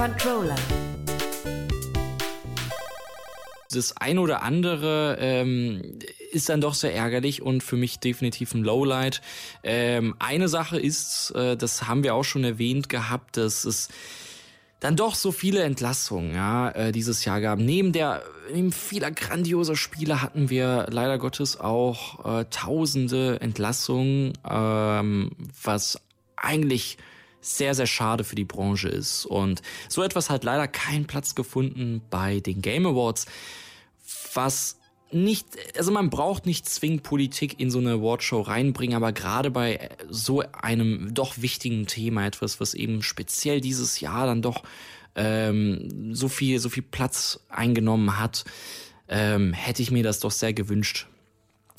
Controller. Das ein oder andere ähm, ist dann doch sehr ärgerlich und für mich definitiv ein Lowlight. Ähm, eine Sache ist, äh, das haben wir auch schon erwähnt gehabt, dass es dann doch so viele Entlassungen ja, äh, dieses Jahr gab. Neben der neben vieler grandioser Spiele hatten wir leider Gottes auch äh, tausende Entlassungen, ähm, was eigentlich sehr, sehr schade für die Branche ist. Und so etwas hat leider keinen Platz gefunden bei den Game Awards, was nicht, also man braucht nicht zwingend Politik in so eine Awardshow reinbringen, aber gerade bei so einem doch wichtigen Thema, etwas, was eben speziell dieses Jahr dann doch ähm, so viel, so viel Platz eingenommen hat, ähm, hätte ich mir das doch sehr gewünscht.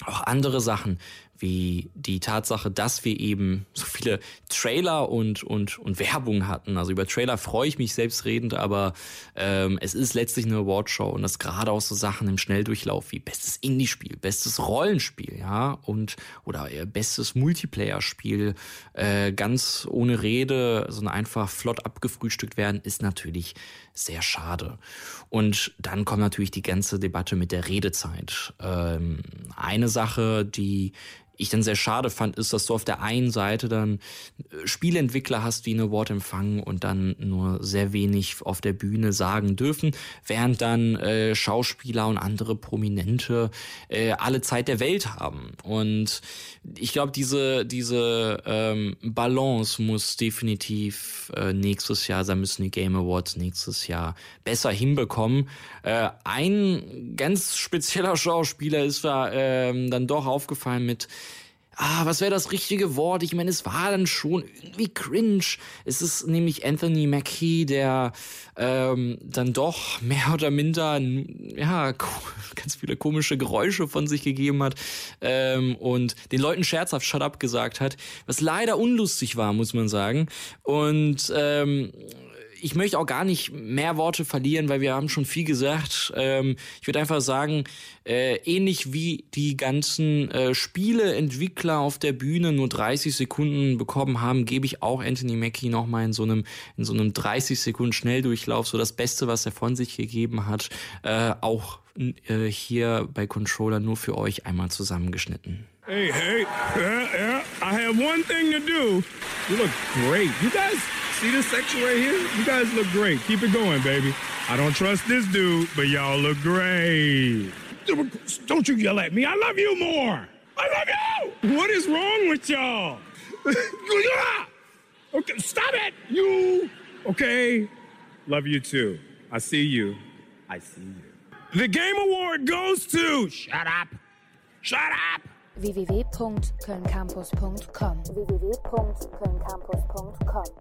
Auch andere Sachen wie die Tatsache, dass wir eben so viele Trailer und, und, und Werbung hatten. Also über Trailer freue ich mich selbstredend, aber ähm, es ist letztlich eine Awardshow und das gerade auch so Sachen im Schnelldurchlauf wie bestes Indie-Spiel, bestes Rollenspiel, ja, und oder bestes Multiplayer-Spiel äh, ganz ohne Rede, sondern einfach flott abgefrühstückt werden, ist natürlich sehr schade. Und dann kommt natürlich die ganze Debatte mit der Redezeit. Ähm, eine Sache, die ich dann sehr schade fand, ist, dass du auf der einen Seite dann äh, Spieleentwickler hast, die eine Award empfangen und dann nur sehr wenig auf der Bühne sagen dürfen, während dann äh, Schauspieler und andere Prominente äh, alle Zeit der Welt haben. Und ich glaube, diese, diese ähm, Balance muss definitiv äh, nächstes Jahr, da müssen die Game Awards nächstes Jahr besser hinbekommen. Äh, ein ganz spezieller Schauspieler ist da äh, dann doch aufgefallen mit ah, was wäre das richtige Wort? Ich meine, es war dann schon irgendwie cringe. Es ist nämlich Anthony Mackie, der ähm, dann doch mehr oder minder, ja, ganz viele komische Geräusche von sich gegeben hat ähm, und den Leuten scherzhaft Shut Up gesagt hat, was leider unlustig war, muss man sagen. Und ähm, ich möchte auch gar nicht mehr Worte verlieren, weil wir haben schon viel gesagt. Ähm, ich würde einfach sagen, äh, ähnlich wie die ganzen äh, Spieleentwickler auf der Bühne nur 30 Sekunden bekommen haben, gebe ich auch Anthony Mackie nochmal in so einem in so einem 30 Sekunden Schnelldurchlauf so das Beste, was er von sich gegeben hat, äh, auch äh, hier bei Controller nur für euch einmal zusammengeschnitten. Hey, hey, yeah, yeah. I have one thing to do. You look great. You guys See this section right here? You guys look great. Keep it going, baby. I don't trust this dude, but y'all look great. Don't you yell at me. I love you more. I love you. What is wrong with y'all? Ah! okay, stop it. You. Okay. Love you too. I see you. I see you. The Game Award goes to. Shut up. Shut up. www.kölncampus.com www.kölncampus.com